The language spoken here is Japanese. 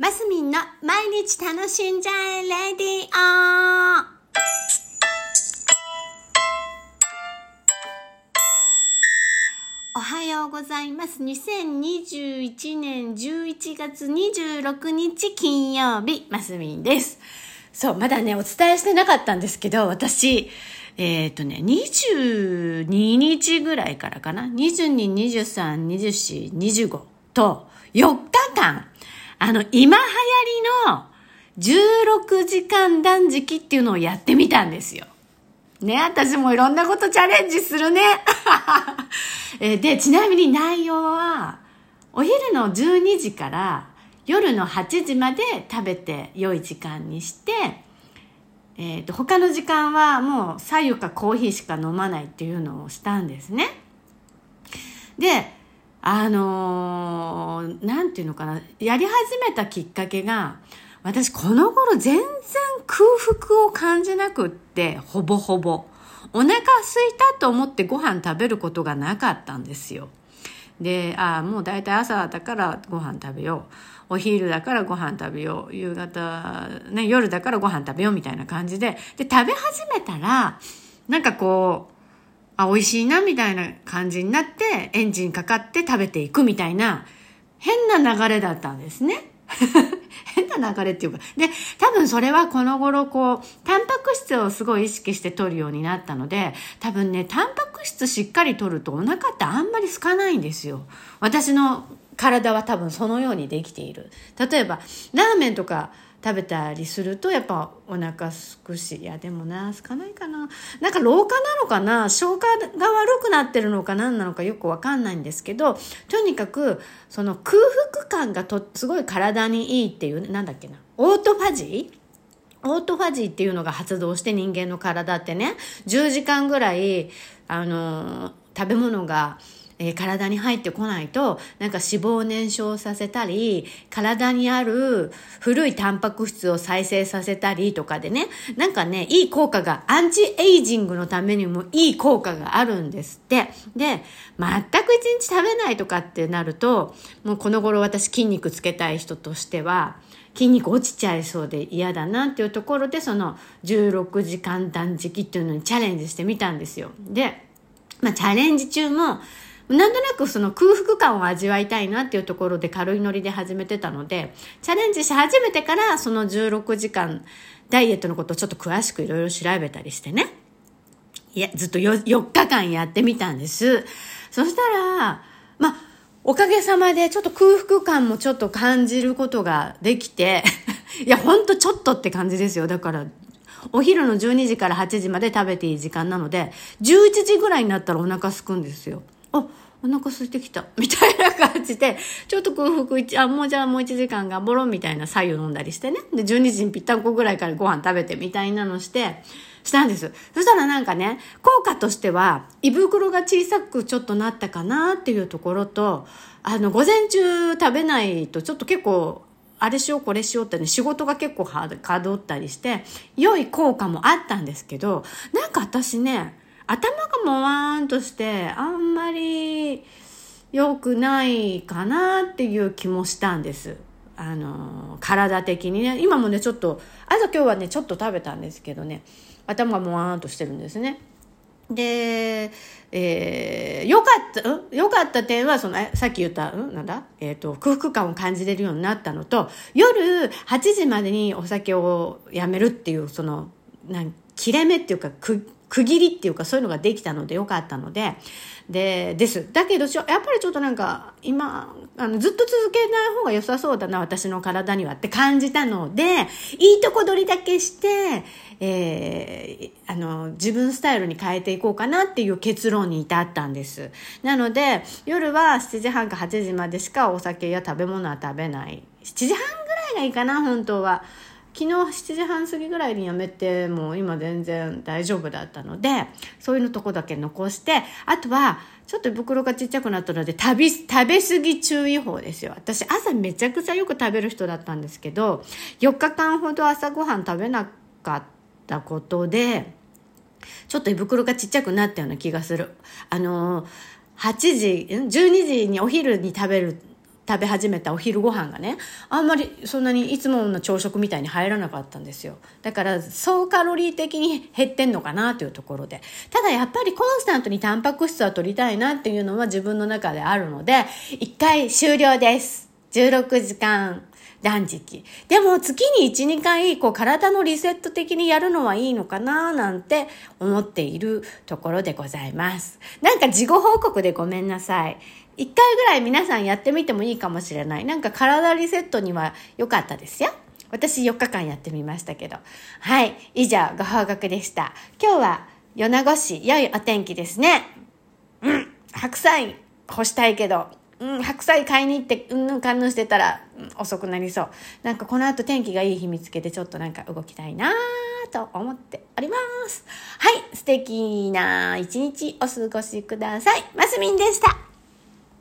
マスミンの毎日楽しんじゃえレディオおはようございます。2021年11月26日金曜日、マスミンです。そう、まだね、お伝えしてなかったんですけど、私、えっ、とね、22日ぐらいからかな？22、23、24、25と4日間、あの、今流行りの16時間断食っていうのをやってみたんですよ。ね、私もいろんなことチャレンジするね。えで、ちなみに内容は、お昼の12時から夜の8時まで食べて良い時間にして、えー、と他の時間はもう左右かコーヒーしか飲まないっていうのをしたんですね。であのーなんていうのかな。やり始めたきっかけが私この頃全然空腹を感じなくってほぼほぼ。お腹空いたと思ってご飯食べることがなかったんですよ。でああもう大体朝だからご飯食べよう。お昼だからご飯食べよう。夕方、ね、夜だからご飯食べようみたいな感じで。で食べ始めたらなんかこうあ美味しいなみたいな感じになってエンジンかかって食べていくみたいな変な流れだったんですね。変な流れっていうか。で、多分それはこの頃こう、タンパク質をすごい意識して取るようになったので、多分ね、タンパク質しっかり取るとお腹ってあんまり空かないんですよ。私の体は多分そのようにできている。例えば、ラーメンとか食べたりするとやっぱお腹すくしいやでもなすかないかな。なんか老化なのかな？消化が悪くなってるのか何なのかよくわかんないんですけどとにかくその空腹感がとすごい体にいいっていうなんだっけな？オートファジー？オートファジーっていうのが発動して人間の体ってね10時間ぐらいあの食べ物がえー体に入ってこないとなんか脂肪を燃焼させたり体にある古いタンパク質を再生させたりとかでねなんかねいい効果がアンチエイジングのためにもいい効果があるんですって。で全く一日食べないとかってなるともうこの頃私筋肉つけたい人としては筋肉落ちちゃいそうで嫌だなっていうところでその16時間断食っていうのにチャレンジしてみたんですよ。でまあ、チャレンジ中もなんとなくその空腹感を味わいたいなっていうところで軽いノリで始めてたので、チャレンジし始めてからその16時間ダイエットのことをちょっと詳しくいろいろ調べたりしてね。いや、ずっと 4, 4日間やってみたんです。そしたら、ま、おかげさまでちょっと空腹感もちょっと感じることができて、いや、ほんとちょっとって感じですよ。だから、お昼の12時から8時まで食べていい時間なので、11時ぐらいになったらお腹空くんですよ。あ、お腹空いてきた。みたいな感じで、ちょっと空腹一、あ、もうじゃあもう1時間頑張ろうみたいな左右飲んだりしてね。で、12時にぴったんこぐらいからご飯食べてみたいなのして、したんです。そしたらなんかね、効果としては、胃袋が小さくちょっとなったかなっていうところと、あの、午前中食べないとちょっと結構、あれしようこれしようってね、仕事が結構はかどったりして、良い効果もあったんですけど、なんか私ね、頭がもわーんとして、あんまり良くないかなっていう気もしたんです。あの、体的にね。今もね、ちょっと、朝今日はね、ちょっと食べたんですけどね、頭がもわーんとしてるんですね。で、えー、よかった、うん？よかった点は、その、えさっき言った、うん？なんだ？えっ、と、空腹感を感じれるようになったのと、夜8時までにお酒をやめるっていう、その、なん切れ目っていうか、区切りっていうかそういうのができたのでよかったので、で、です。だけど、やっぱりちょっとなんか、今、あの、ずっと続けない方が良さそうだな、私の体にはって感じたので、いいとこ取りだけして、えー、あの、自分スタイルに変えていこうかなっていう結論に至ったんです。なので、夜は7時半か8時までしかお酒や食べ物は食べない。7時半ぐらいがいいかな、本当は。昨日7時半過ぎぐらいにやめてもう今全然大丈夫だったのでそういうのとこだけ残してあとはちょっと袋がちっちゃくなったので食べ食べ過ぎ注意報ですよ。私朝めちゃくちゃよく食べる人だったんですけど4日間ほど朝ごはん食べなかったことでちょっと胃袋がちっちゃくなったような気がする。あの8時12時にお昼に食べる食べ始めたお昼ご飯がね、あんまりそんなにいつもの朝食みたいに入らなかったんですよ。だから総カロリー的に減ってんのかなというところで。ただやっぱりコンスタントにタンパク質は取りたいなっていうのは自分の中であるので、一回終了です。16時間断食。でも月に1、2回、こう体のリセット的にやるのはいいのかななんて思っているところでございます。なんか事後報告でごめんなさい。1回ぐらい皆さんやってみてもいいかもしれない。なんか体リセットには良かったですよ。私4日間やってみましたけど。はい。以上、ご報告でした。今日は米子市、良いお天気ですね。うん。白菜干したいけど、うん、白菜買いに行って、うんぬんかんぬんしてたら、うん、遅くなりそう。なんかこの後天気がいい日見つけて、ちょっとなんか動きたいなと思っております。はい、素敵な一日お過ごしください。マスミンでした。